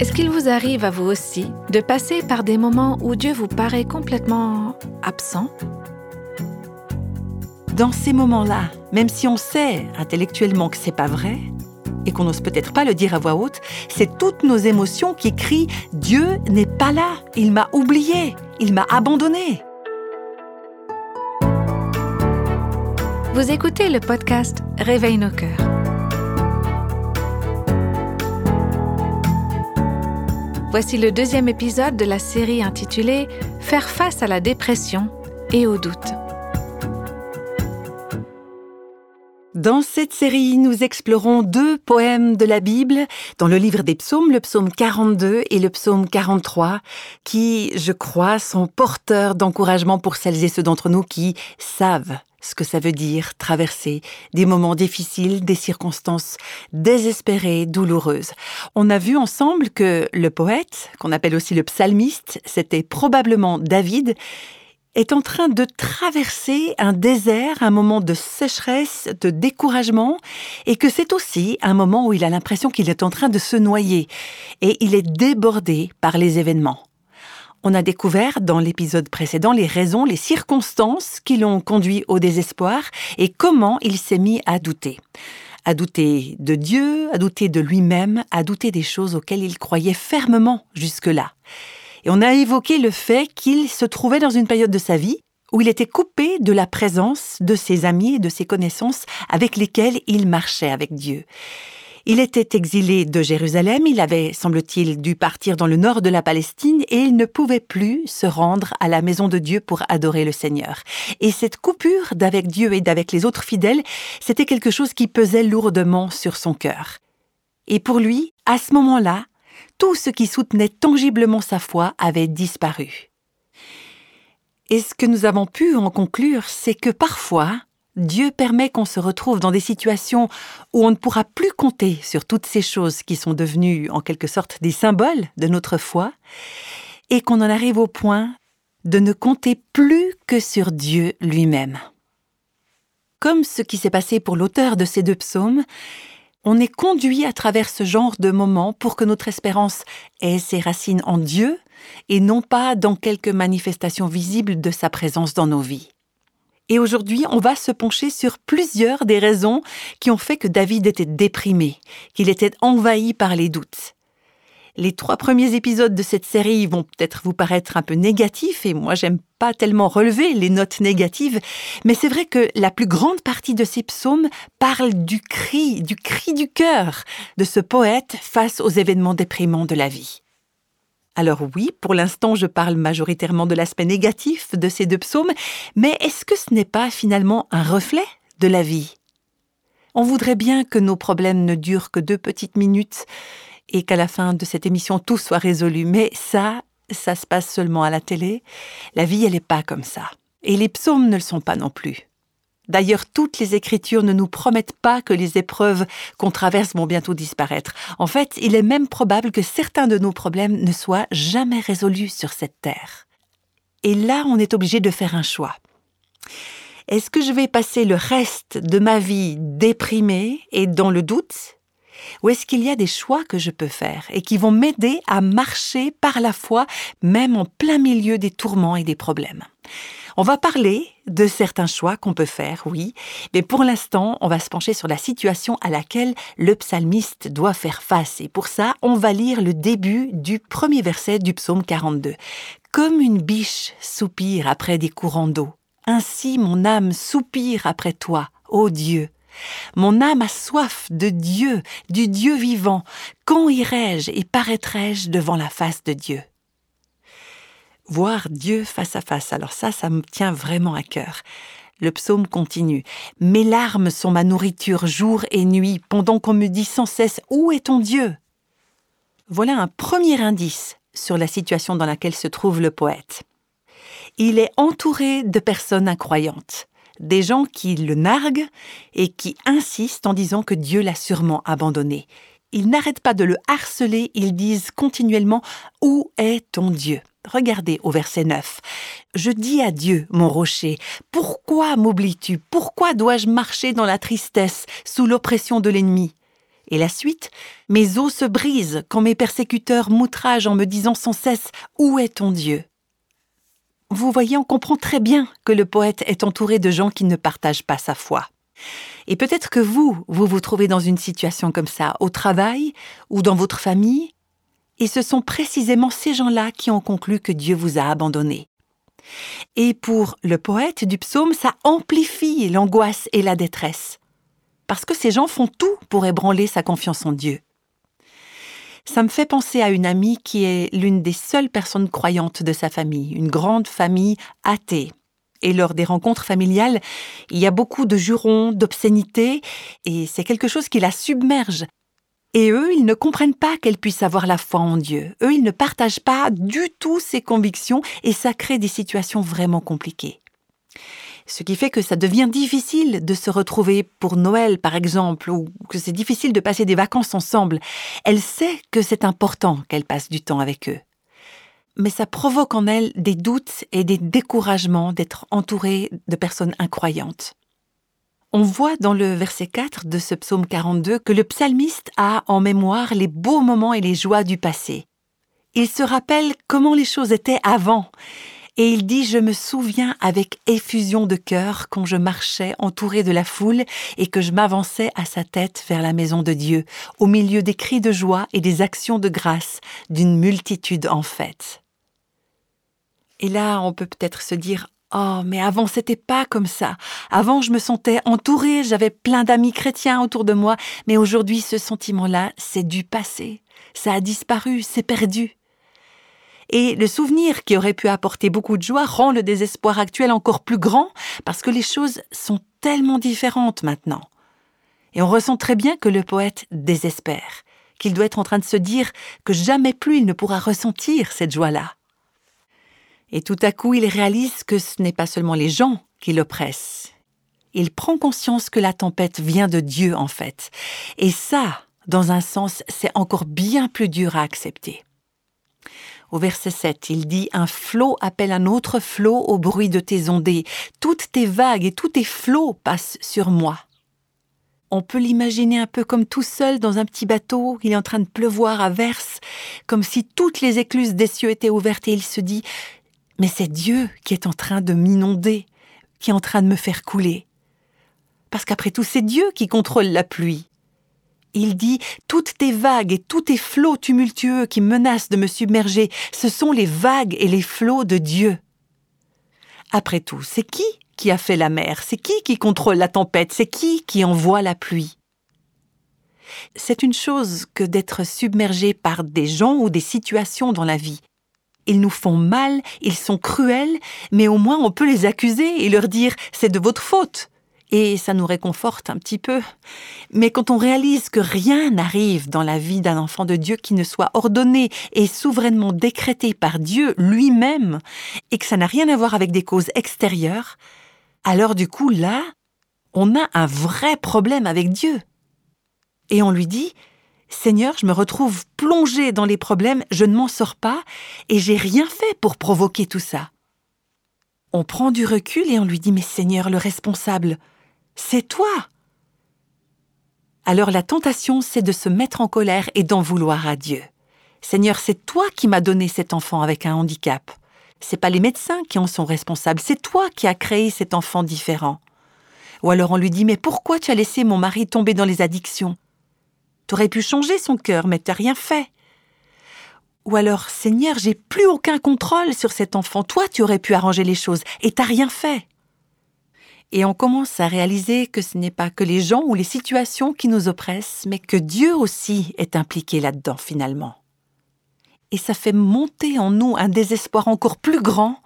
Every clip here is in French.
Est-ce qu'il vous arrive à vous aussi de passer par des moments où Dieu vous paraît complètement absent? Dans ces moments-là, même si on sait intellectuellement que c'est pas vrai et qu'on n'ose peut-être pas le dire à voix haute, c'est toutes nos émotions qui crient Dieu n'est pas là, il m'a oublié, il m'a abandonné. Vous écoutez le podcast Réveille nos cœurs. Voici le deuxième épisode de la série intitulée Faire face à la dépression et au doute. Dans cette série, nous explorons deux poèmes de la Bible dans le livre des psaumes, le psaume 42 et le psaume 43, qui, je crois, sont porteurs d'encouragement pour celles et ceux d'entre nous qui savent ce que ça veut dire traverser des moments difficiles, des circonstances désespérées, douloureuses. On a vu ensemble que le poète, qu'on appelle aussi le psalmiste, c'était probablement David, est en train de traverser un désert, un moment de sécheresse, de découragement, et que c'est aussi un moment où il a l'impression qu'il est en train de se noyer, et il est débordé par les événements. On a découvert dans l'épisode précédent les raisons, les circonstances qui l'ont conduit au désespoir et comment il s'est mis à douter. À douter de Dieu, à douter de lui-même, à douter des choses auxquelles il croyait fermement jusque-là. Et on a évoqué le fait qu'il se trouvait dans une période de sa vie où il était coupé de la présence de ses amis et de ses connaissances avec lesquels il marchait avec Dieu. Il était exilé de Jérusalem, il avait, semble-t-il, dû partir dans le nord de la Palestine et il ne pouvait plus se rendre à la maison de Dieu pour adorer le Seigneur. Et cette coupure d'avec Dieu et d'avec les autres fidèles, c'était quelque chose qui pesait lourdement sur son cœur. Et pour lui, à ce moment-là, tout ce qui soutenait tangiblement sa foi avait disparu. Et ce que nous avons pu en conclure, c'est que parfois, Dieu permet qu'on se retrouve dans des situations où on ne pourra plus compter sur toutes ces choses qui sont devenues en quelque sorte des symboles de notre foi, et qu'on en arrive au point de ne compter plus que sur Dieu lui-même. Comme ce qui s'est passé pour l'auteur de ces deux psaumes, on est conduit à travers ce genre de moments pour que notre espérance ait ses racines en Dieu et non pas dans quelques manifestations visibles de sa présence dans nos vies. Et aujourd'hui, on va se pencher sur plusieurs des raisons qui ont fait que David était déprimé, qu'il était envahi par les doutes. Les trois premiers épisodes de cette série vont peut-être vous paraître un peu négatifs, et moi j'aime pas tellement relever les notes négatives, mais c'est vrai que la plus grande partie de ces psaumes parle du cri, du cri du cœur de ce poète face aux événements déprimants de la vie. Alors oui, pour l'instant, je parle majoritairement de l'aspect négatif de ces deux psaumes, mais est-ce que ce n'est pas finalement un reflet de la vie? On voudrait bien que nos problèmes ne durent que deux petites minutes et qu'à la fin de cette émission tout soit résolu, mais ça, ça se passe seulement à la télé. La vie, elle n'est pas comme ça. Et les psaumes ne le sont pas non plus. D'ailleurs, toutes les écritures ne nous promettent pas que les épreuves qu'on traverse vont bientôt disparaître. En fait, il est même probable que certains de nos problèmes ne soient jamais résolus sur cette terre. Et là, on est obligé de faire un choix. Est-ce que je vais passer le reste de ma vie déprimée et dans le doute Ou est-ce qu'il y a des choix que je peux faire et qui vont m'aider à marcher par la foi, même en plein milieu des tourments et des problèmes? On va parler de certains choix qu'on peut faire, oui, mais pour l'instant, on va se pencher sur la situation à laquelle le psalmiste doit faire face. Et pour ça, on va lire le début du premier verset du psaume 42. Comme une biche soupire après des courants d'eau, ainsi mon âme soupire après toi, ô Dieu. Mon âme a soif de Dieu, du Dieu vivant. Quand irai-je et paraîtrai-je devant la face de Dieu? Voir Dieu face à face. Alors ça, ça me tient vraiment à cœur. Le psaume continue. Mes larmes sont ma nourriture jour et nuit, pendant qu'on me dit sans cesse Où est ton Dieu? Voilà un premier indice sur la situation dans laquelle se trouve le poète. Il est entouré de personnes incroyantes, des gens qui le narguent et qui insistent en disant que Dieu l'a sûrement abandonné. Ils n'arrêtent pas de le harceler, ils disent continuellement Où est ton Dieu? Regardez au verset 9. Je dis à Dieu, mon rocher, pourquoi m'oublies-tu? Pourquoi dois-je marcher dans la tristesse, sous l'oppression de l'ennemi? Et la suite Mes os se brisent quand mes persécuteurs m'outragent en me disant sans cesse Où est ton Dieu? Vous voyez, on comprend très bien que le poète est entouré de gens qui ne partagent pas sa foi. Et peut-être que vous, vous vous trouvez dans une situation comme ça, au travail ou dans votre famille, et ce sont précisément ces gens-là qui ont conclu que Dieu vous a abandonné. Et pour le poète du psaume, ça amplifie l'angoisse et la détresse parce que ces gens font tout pour ébranler sa confiance en Dieu. Ça me fait penser à une amie qui est l'une des seules personnes croyantes de sa famille, une grande famille athée. Et lors des rencontres familiales, il y a beaucoup de jurons, d'obscénités, et c'est quelque chose qui la submerge. Et eux, ils ne comprennent pas qu'elle puisse avoir la foi en Dieu. Eux, ils ne partagent pas du tout ses convictions, et ça crée des situations vraiment compliquées ce qui fait que ça devient difficile de se retrouver pour Noël, par exemple, ou que c'est difficile de passer des vacances ensemble. Elle sait que c'est important qu'elle passe du temps avec eux. Mais ça provoque en elle des doutes et des découragements d'être entourée de personnes incroyantes. On voit dans le verset 4 de ce psaume 42 que le psalmiste a en mémoire les beaux moments et les joies du passé. Il se rappelle comment les choses étaient avant et il dit Je me souviens avec effusion de cœur quand je marchais entouré de la foule et que je m'avançais à sa tête vers la maison de Dieu, au milieu des cris de joie et des actions de grâce d'une multitude en fête. Et là, on peut peut-être se dire Oh, mais avant c'était pas comme ça. Avant je me sentais entourée, j'avais plein d'amis chrétiens autour de moi, mais aujourd'hui ce sentiment-là, c'est du passé. Ça a disparu, c'est perdu. Et le souvenir qui aurait pu apporter beaucoup de joie rend le désespoir actuel encore plus grand parce que les choses sont tellement différentes maintenant. Et on ressent très bien que le poète désespère, qu'il doit être en train de se dire que jamais plus il ne pourra ressentir cette joie-là. Et tout à coup, il réalise que ce n'est pas seulement les gens qui l'oppressent. Il prend conscience que la tempête vient de Dieu en fait. Et ça, dans un sens, c'est encore bien plus dur à accepter. Au verset 7, il dit Un flot appelle un autre flot au bruit de tes ondées. Toutes tes vagues et tous tes flots passent sur moi. On peut l'imaginer un peu comme tout seul dans un petit bateau, il est en train de pleuvoir à verse, comme si toutes les écluses des cieux étaient ouvertes et il se dit Mais c'est Dieu qui est en train de m'inonder, qui est en train de me faire couler. Parce qu'après tout, c'est Dieu qui contrôle la pluie. Il dit Toutes tes vagues et tous tes flots tumultueux qui menacent de me submerger, ce sont les vagues et les flots de Dieu. Après tout, c'est qui qui a fait la mer? C'est qui qui contrôle la tempête? C'est qui qui envoie la pluie? C'est une chose que d'être submergé par des gens ou des situations dans la vie. Ils nous font mal, ils sont cruels, mais au moins on peut les accuser et leur dire c'est de votre faute et ça nous réconforte un petit peu. Mais quand on réalise que rien n'arrive dans la vie d'un enfant de Dieu qui ne soit ordonné et souverainement décrété par Dieu lui-même, et que ça n'a rien à voir avec des causes extérieures, alors du coup là, on a un vrai problème avec Dieu. Et on lui dit, Seigneur, je me retrouve plongé dans les problèmes, je ne m'en sors pas, et j'ai rien fait pour provoquer tout ça. On prend du recul et on lui dit, mais Seigneur, le responsable, c'est toi. Alors la tentation, c'est de se mettre en colère et d'en vouloir à Dieu. Seigneur, c'est toi qui m'as donné cet enfant avec un handicap. C'est pas les médecins qui en sont responsables, c'est toi qui as créé cet enfant différent. Ou alors on lui dit Mais pourquoi tu as laissé mon mari tomber dans les addictions? T'aurais pu changer son cœur, mais t'as rien fait. Ou alors, Seigneur, j'ai plus aucun contrôle sur cet enfant. Toi, tu aurais pu arranger les choses, et t'as rien fait. Et on commence à réaliser que ce n'est pas que les gens ou les situations qui nous oppressent, mais que Dieu aussi est impliqué là-dedans finalement. Et ça fait monter en nous un désespoir encore plus grand,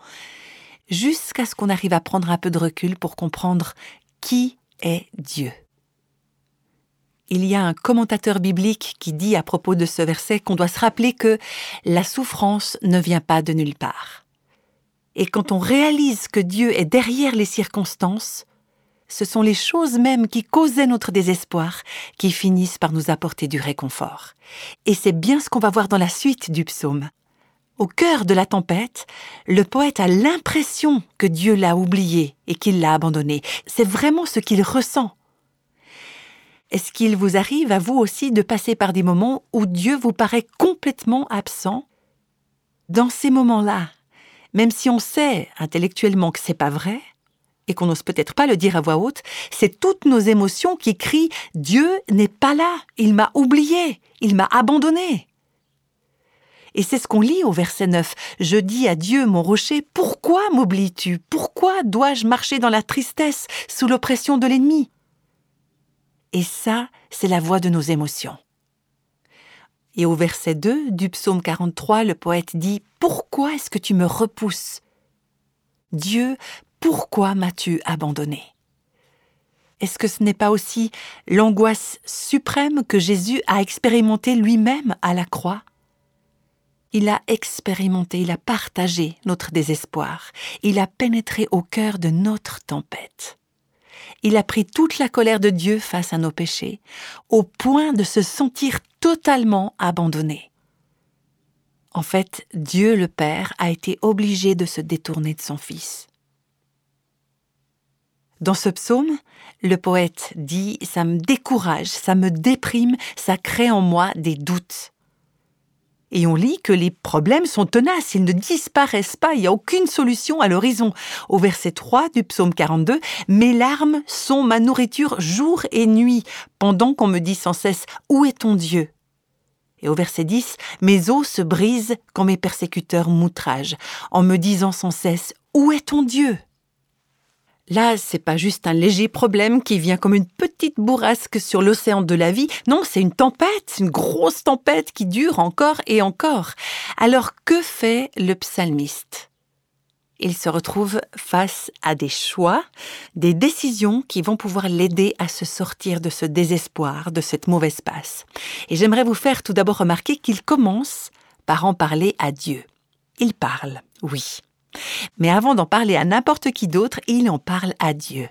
jusqu'à ce qu'on arrive à prendre un peu de recul pour comprendre qui est Dieu. Il y a un commentateur biblique qui dit à propos de ce verset qu'on doit se rappeler que la souffrance ne vient pas de nulle part. Et quand on réalise que Dieu est derrière les circonstances, ce sont les choses mêmes qui causaient notre désespoir qui finissent par nous apporter du réconfort. Et c'est bien ce qu'on va voir dans la suite du psaume. Au cœur de la tempête, le poète a l'impression que Dieu l'a oublié et qu'il l'a abandonné. C'est vraiment ce qu'il ressent. Est-ce qu'il vous arrive à vous aussi de passer par des moments où Dieu vous paraît complètement absent? Dans ces moments-là, même si on sait intellectuellement que c'est pas vrai, et qu'on n'ose peut-être pas le dire à voix haute, c'est toutes nos émotions qui crient Dieu n'est pas là, il m'a oublié, il m'a abandonné. Et c'est ce qu'on lit au verset 9. Je dis à Dieu, mon rocher, pourquoi m'oublies-tu? Pourquoi dois-je marcher dans la tristesse, sous l'oppression de l'ennemi? Et ça, c'est la voix de nos émotions. Et au verset 2 du psaume 43, le poète dit Pourquoi est-ce que tu me repousses? Dieu, pourquoi m'as-tu abandonné? Est-ce que ce n'est pas aussi l'angoisse suprême que Jésus a expérimentée lui-même à la croix? Il a expérimenté, il a partagé notre désespoir, il a pénétré au cœur de notre tempête. Il a pris toute la colère de Dieu face à nos péchés, au point de se sentir totalement abandonné. En fait, Dieu le Père a été obligé de se détourner de son Fils. Dans ce psaume, le poète dit ⁇ ça me décourage, ça me déprime, ça crée en moi des doutes ⁇ et on lit que les problèmes sont tenaces, ils ne disparaissent pas, il n'y a aucune solution à l'horizon. Au verset 3 du psaume 42, Mes larmes sont ma nourriture jour et nuit, pendant qu'on me dit sans cesse Où est ton Dieu? Et au verset 10, Mes os se brisent quand mes persécuteurs m'outragent, en me disant sans cesse Où est ton Dieu? Là, c'est pas juste un léger problème qui vient comme une petite bourrasque sur l'océan de la vie. Non, c'est une tempête, une grosse tempête qui dure encore et encore. Alors que fait le psalmiste? Il se retrouve face à des choix, des décisions qui vont pouvoir l'aider à se sortir de ce désespoir, de cette mauvaise passe. Et j'aimerais vous faire tout d'abord remarquer qu'il commence par en parler à Dieu. Il parle, oui. Mais avant d'en parler à n'importe qui d'autre, il en parle à Dieu.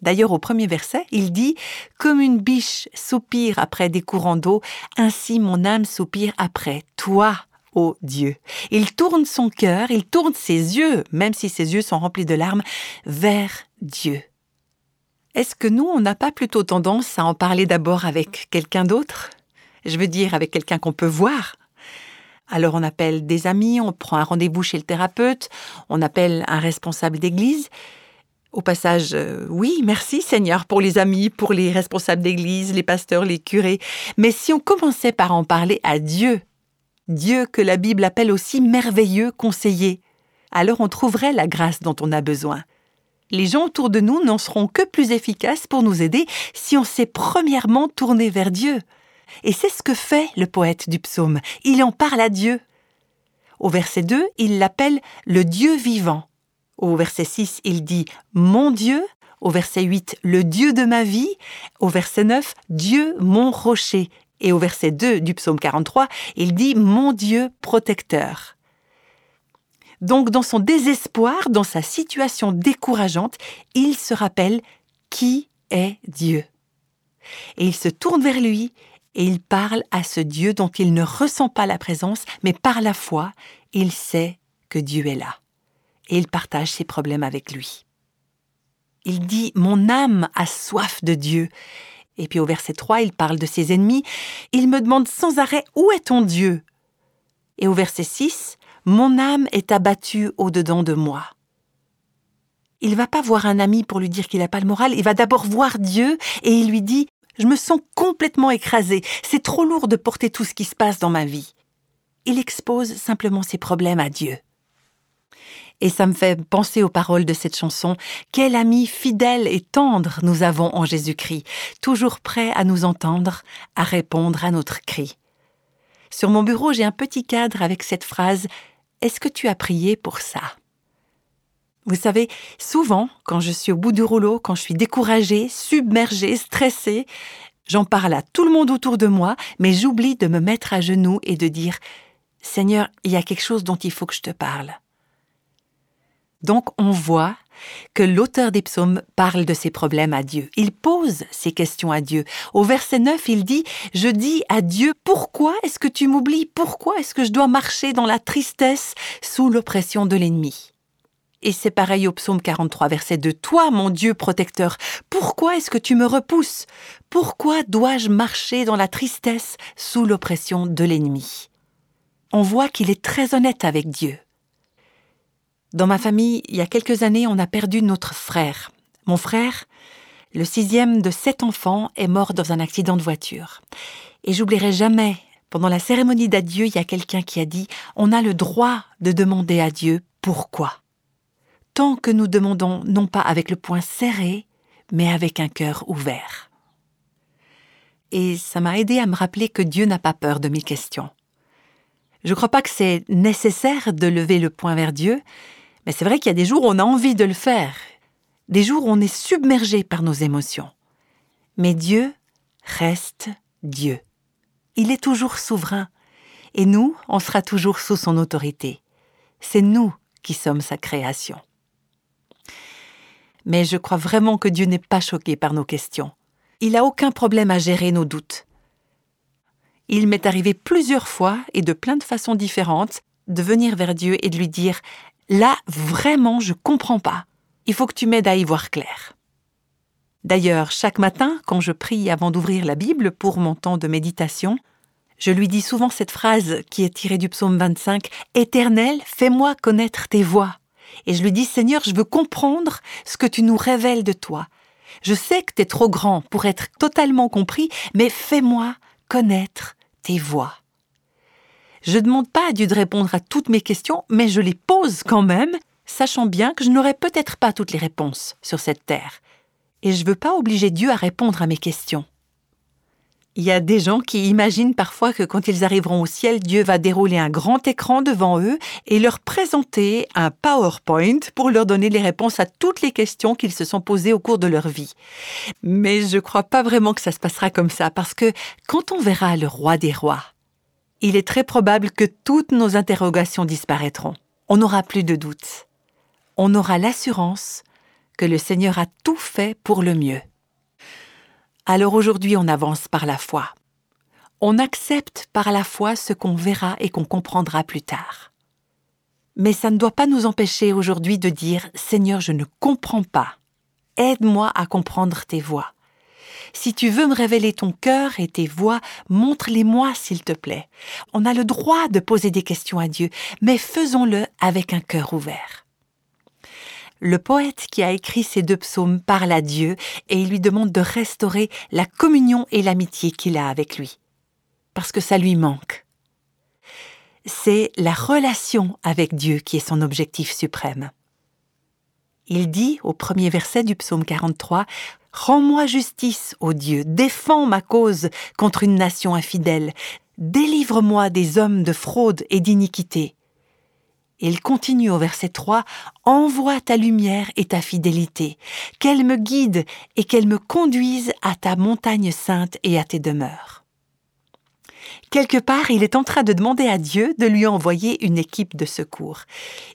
D'ailleurs, au premier verset, il dit Comme une biche soupire après des courants d'eau, ainsi mon âme soupire après toi, ô Dieu. Il tourne son cœur, il tourne ses yeux, même si ses yeux sont remplis de larmes, vers Dieu. Est-ce que nous, on n'a pas plutôt tendance à en parler d'abord avec quelqu'un d'autre? Je veux dire avec quelqu'un qu'on peut voir, alors on appelle des amis, on prend un rendez-vous chez le thérapeute, on appelle un responsable d'église. Au passage, euh, oui, merci Seigneur pour les amis, pour les responsables d'église, les pasteurs, les curés. Mais si on commençait par en parler à Dieu, Dieu que la Bible appelle aussi merveilleux conseiller, alors on trouverait la grâce dont on a besoin. Les gens autour de nous n'en seront que plus efficaces pour nous aider si on s'est premièrement tourné vers Dieu. Et c'est ce que fait le poète du psaume. Il en parle à Dieu. Au verset 2, il l'appelle le Dieu vivant. Au verset 6, il dit Mon Dieu. Au verset 8, le Dieu de ma vie. Au verset 9, Dieu mon rocher. Et au verset 2 du psaume 43, il dit Mon Dieu protecteur. Donc dans son désespoir, dans sa situation décourageante, il se rappelle qui est Dieu. Et il se tourne vers lui et il parle à ce Dieu dont il ne ressent pas la présence, mais par la foi, il sait que Dieu est là. Et il partage ses problèmes avec lui. Il dit Mon âme a soif de Dieu. Et puis au verset 3, il parle de ses ennemis. Il me demande sans arrêt Où est ton Dieu? Et au verset 6, Mon âme est abattue au-dedans de moi. Il va pas voir un ami pour lui dire qu'il n'a pas le moral, il va d'abord voir Dieu et il lui dit je me sens complètement écrasé. C'est trop lourd de porter tout ce qui se passe dans ma vie. Il expose simplement ses problèmes à Dieu. Et ça me fait penser aux paroles de cette chanson. Quel ami fidèle et tendre nous avons en Jésus-Christ, toujours prêt à nous entendre, à répondre à notre cri. Sur mon bureau, j'ai un petit cadre avec cette phrase Est-ce que tu as prié pour ça? Vous savez, souvent, quand je suis au bout du rouleau, quand je suis découragée, submergée, stressée, j'en parle à tout le monde autour de moi, mais j'oublie de me mettre à genoux et de dire Seigneur, il y a quelque chose dont il faut que je te parle. Donc on voit que l'auteur des psaumes parle de ses problèmes à Dieu. Il pose ses questions à Dieu. Au verset 9, il dit, Je dis à Dieu, pourquoi est-ce que tu m'oublies? Pourquoi est-ce que je dois marcher dans la tristesse sous l'oppression de l'ennemi? Et c'est pareil au psaume 43, verset 2. Toi, mon Dieu protecteur, pourquoi est-ce que tu me repousses? Pourquoi dois-je marcher dans la tristesse sous l'oppression de l'ennemi? On voit qu'il est très honnête avec Dieu. Dans ma famille, il y a quelques années, on a perdu notre frère. Mon frère, le sixième de sept enfants, est mort dans un accident de voiture. Et j'oublierai jamais, pendant la cérémonie d'adieu, il y a quelqu'un qui a dit On a le droit de demander à Dieu pourquoi tant que nous demandons non pas avec le poing serré, mais avec un cœur ouvert. Et ça m'a aidé à me rappeler que Dieu n'a pas peur de mes questions. Je ne crois pas que c'est nécessaire de lever le poing vers Dieu, mais c'est vrai qu'il y a des jours où on a envie de le faire, des jours où on est submergé par nos émotions. Mais Dieu reste Dieu. Il est toujours souverain, et nous, on sera toujours sous son autorité. C'est nous qui sommes sa création mais je crois vraiment que Dieu n'est pas choqué par nos questions. Il n'a aucun problème à gérer nos doutes. Il m'est arrivé plusieurs fois, et de plein de façons différentes, de venir vers Dieu et de lui dire Là, vraiment, je comprends pas. Il faut que tu m'aides à y voir clair. D'ailleurs, chaque matin, quand je prie avant d'ouvrir la Bible pour mon temps de méditation, je lui dis souvent cette phrase qui est tirée du psaume 25 Éternel, fais-moi connaître tes voies et je lui dis Seigneur, je veux comprendre ce que tu nous révèles de toi. Je sais que tu es trop grand pour être totalement compris, mais fais-moi connaître tes voix. Je ne demande pas à Dieu de répondre à toutes mes questions, mais je les pose quand même, sachant bien que je n'aurai peut-être pas toutes les réponses sur cette terre. Et je ne veux pas obliger Dieu à répondre à mes questions. Il y a des gens qui imaginent parfois que quand ils arriveront au ciel, Dieu va dérouler un grand écran devant eux et leur présenter un PowerPoint pour leur donner les réponses à toutes les questions qu'ils se sont posées au cours de leur vie. Mais je ne crois pas vraiment que ça se passera comme ça parce que quand on verra le roi des rois, il est très probable que toutes nos interrogations disparaîtront. On n'aura plus de doute. On aura l'assurance que le Seigneur a tout fait pour le mieux. Alors aujourd'hui on avance par la foi. On accepte par la foi ce qu'on verra et qu'on comprendra plus tard. Mais ça ne doit pas nous empêcher aujourd'hui de dire Seigneur, je ne comprends pas. Aide-moi à comprendre tes voies. Si tu veux me révéler ton cœur et tes voies, montre-les-moi s'il te plaît. On a le droit de poser des questions à Dieu, mais faisons-le avec un cœur ouvert. Le poète qui a écrit ces deux psaumes parle à Dieu et il lui demande de restaurer la communion et l'amitié qu'il a avec lui. Parce que ça lui manque. C'est la relation avec Dieu qui est son objectif suprême. Il dit au premier verset du psaume 43 Rends-moi justice, ô Dieu, défends ma cause contre une nation infidèle, délivre-moi des hommes de fraude et d'iniquité il continue au verset 3, Envoie ta lumière et ta fidélité, qu'elle me guide et qu'elle me conduise à ta montagne sainte et à tes demeures. Quelque part, il est en train de demander à Dieu de lui envoyer une équipe de secours.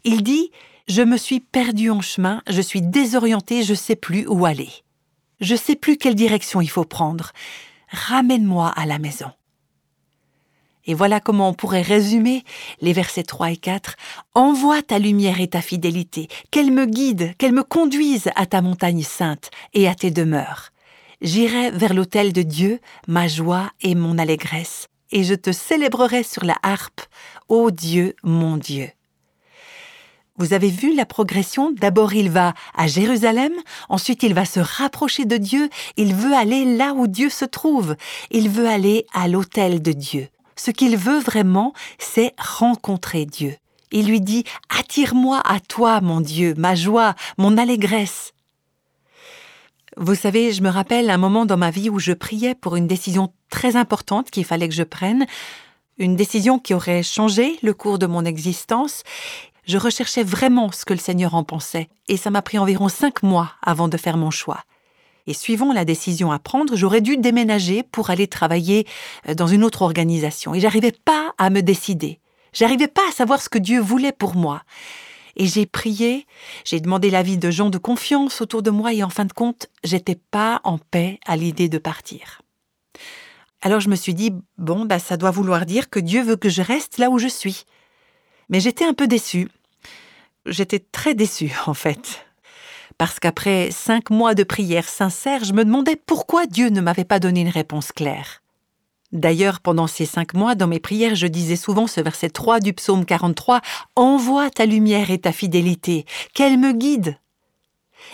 Il dit, Je me suis perdu en chemin, je suis désorienté, je ne sais plus où aller. Je ne sais plus quelle direction il faut prendre. Ramène-moi à la maison. Et voilà comment on pourrait résumer les versets 3 et 4. Envoie ta lumière et ta fidélité, qu'elle me guide, qu'elle me conduise à ta montagne sainte et à tes demeures. J'irai vers l'autel de Dieu, ma joie et mon allégresse, et je te célébrerai sur la harpe, ô Dieu, mon Dieu. Vous avez vu la progression? D'abord il va à Jérusalem, ensuite il va se rapprocher de Dieu, il veut aller là où Dieu se trouve, il veut aller à l'autel de Dieu. Ce qu'il veut vraiment, c'est rencontrer Dieu. Il lui dit Attire-moi à toi, mon Dieu, ma joie, mon allégresse. Vous savez, je me rappelle un moment dans ma vie où je priais pour une décision très importante qu'il fallait que je prenne, une décision qui aurait changé le cours de mon existence. Je recherchais vraiment ce que le Seigneur en pensait, et ça m'a pris environ cinq mois avant de faire mon choix. Et suivant la décision à prendre, j'aurais dû déménager pour aller travailler euh, dans une autre organisation. Et j'arrivais pas à me décider. J'arrivais pas à savoir ce que Dieu voulait pour moi. Et j'ai prié, j'ai demandé l'avis de gens de confiance autour de moi et en fin de compte, j'étais pas en paix à l'idée de partir. Alors je me suis dit, bon, bah, ça doit vouloir dire que Dieu veut que je reste là où je suis. Mais j'étais un peu déçue. j'étais très déçue en fait. Parce qu'après cinq mois de prière sincère, je me demandais pourquoi Dieu ne m'avait pas donné une réponse claire. D'ailleurs, pendant ces cinq mois, dans mes prières, je disais souvent ce verset 3 du psaume 43, Envoie ta lumière et ta fidélité, qu'elle me guide.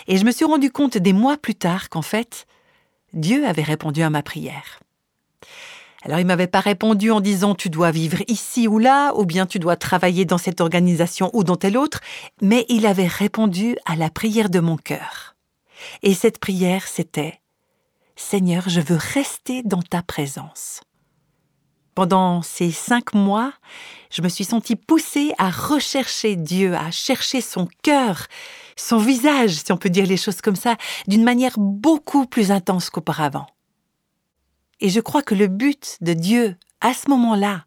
Et je me suis rendu compte des mois plus tard qu'en fait, Dieu avait répondu à ma prière. Alors il m'avait pas répondu en disant tu dois vivre ici ou là, ou bien tu dois travailler dans cette organisation ou dans telle autre, mais il avait répondu à la prière de mon cœur. Et cette prière, c'était Seigneur, je veux rester dans ta présence. Pendant ces cinq mois, je me suis sentie poussée à rechercher Dieu, à chercher son cœur, son visage, si on peut dire les choses comme ça, d'une manière beaucoup plus intense qu'auparavant. Et je crois que le but de Dieu, à ce moment-là,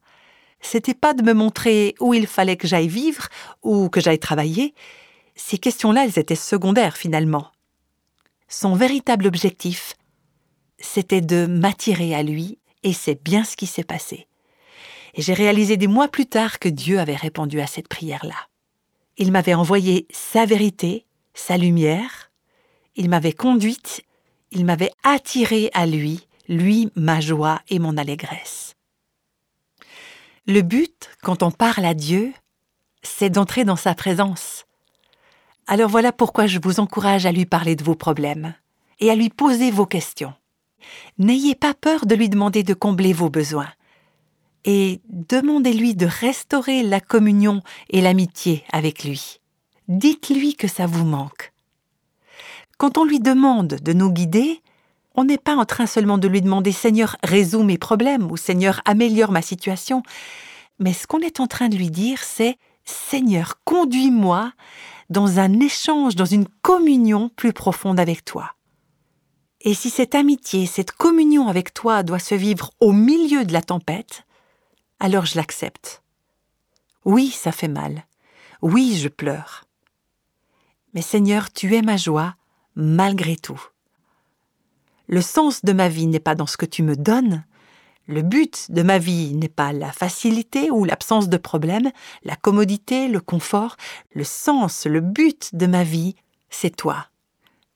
c'était pas de me montrer où il fallait que j'aille vivre ou que j'aille travailler. Ces questions-là, elles étaient secondaires finalement. Son véritable objectif, c'était de m'attirer à lui, et c'est bien ce qui s'est passé. Et j'ai réalisé des mois plus tard que Dieu avait répondu à cette prière-là. Il m'avait envoyé sa vérité, sa lumière, il m'avait conduite, il m'avait attirée à lui, lui ma joie et mon allégresse. Le but, quand on parle à Dieu, c'est d'entrer dans sa présence. Alors voilà pourquoi je vous encourage à lui parler de vos problèmes et à lui poser vos questions. N'ayez pas peur de lui demander de combler vos besoins. Et demandez-lui de restaurer la communion et l'amitié avec lui. Dites-lui que ça vous manque. Quand on lui demande de nous guider, on n'est pas en train seulement de lui demander Seigneur, résous mes problèmes ou Seigneur, améliore ma situation, mais ce qu'on est en train de lui dire, c'est Seigneur, conduis-moi dans un échange, dans une communion plus profonde avec toi. Et si cette amitié, cette communion avec toi doit se vivre au milieu de la tempête, alors je l'accepte. Oui, ça fait mal. Oui, je pleure. Mais Seigneur, tu es ma joie malgré tout. Le sens de ma vie n'est pas dans ce que tu me donnes. Le but de ma vie n'est pas la facilité ou l'absence de problème, la commodité, le confort. Le sens, le but de ma vie, c'est toi.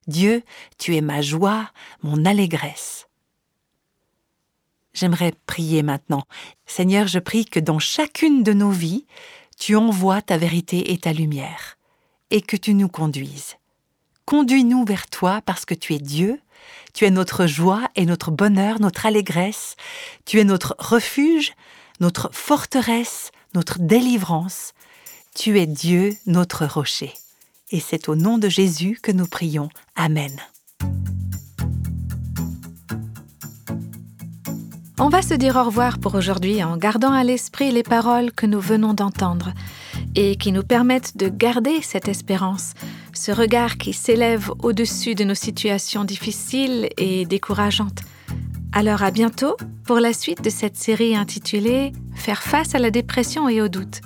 Dieu, tu es ma joie, mon allégresse. J'aimerais prier maintenant. Seigneur, je prie que dans chacune de nos vies, tu envoies ta vérité et ta lumière, et que tu nous conduises. Conduis-nous vers toi parce que tu es Dieu, tu es notre joie et notre bonheur, notre allégresse. Tu es notre refuge, notre forteresse, notre délivrance. Tu es Dieu, notre rocher. Et c'est au nom de Jésus que nous prions. Amen. On va se dire au revoir pour aujourd'hui en gardant à l'esprit les paroles que nous venons d'entendre et qui nous permettent de garder cette espérance, ce regard qui s'élève au-dessus de nos situations difficiles et décourageantes. Alors à bientôt pour la suite de cette série intitulée Faire face à la dépression et au doute.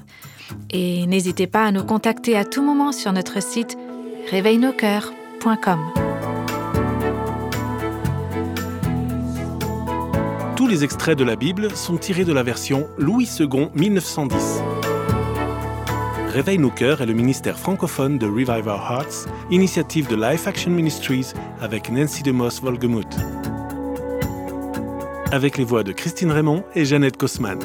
Et n'hésitez pas à nous contacter à tout moment sur notre site réveilnoscoeurs.com. Tous les extraits de la Bible sont tirés de la version Louis II 1910. Réveille nos cœurs est le ministère francophone de Revive Our Hearts, initiative de Life Action Ministries avec Nancy DeMoss Volgemuth. Avec les voix de Christine Raymond et Jeannette Kosman.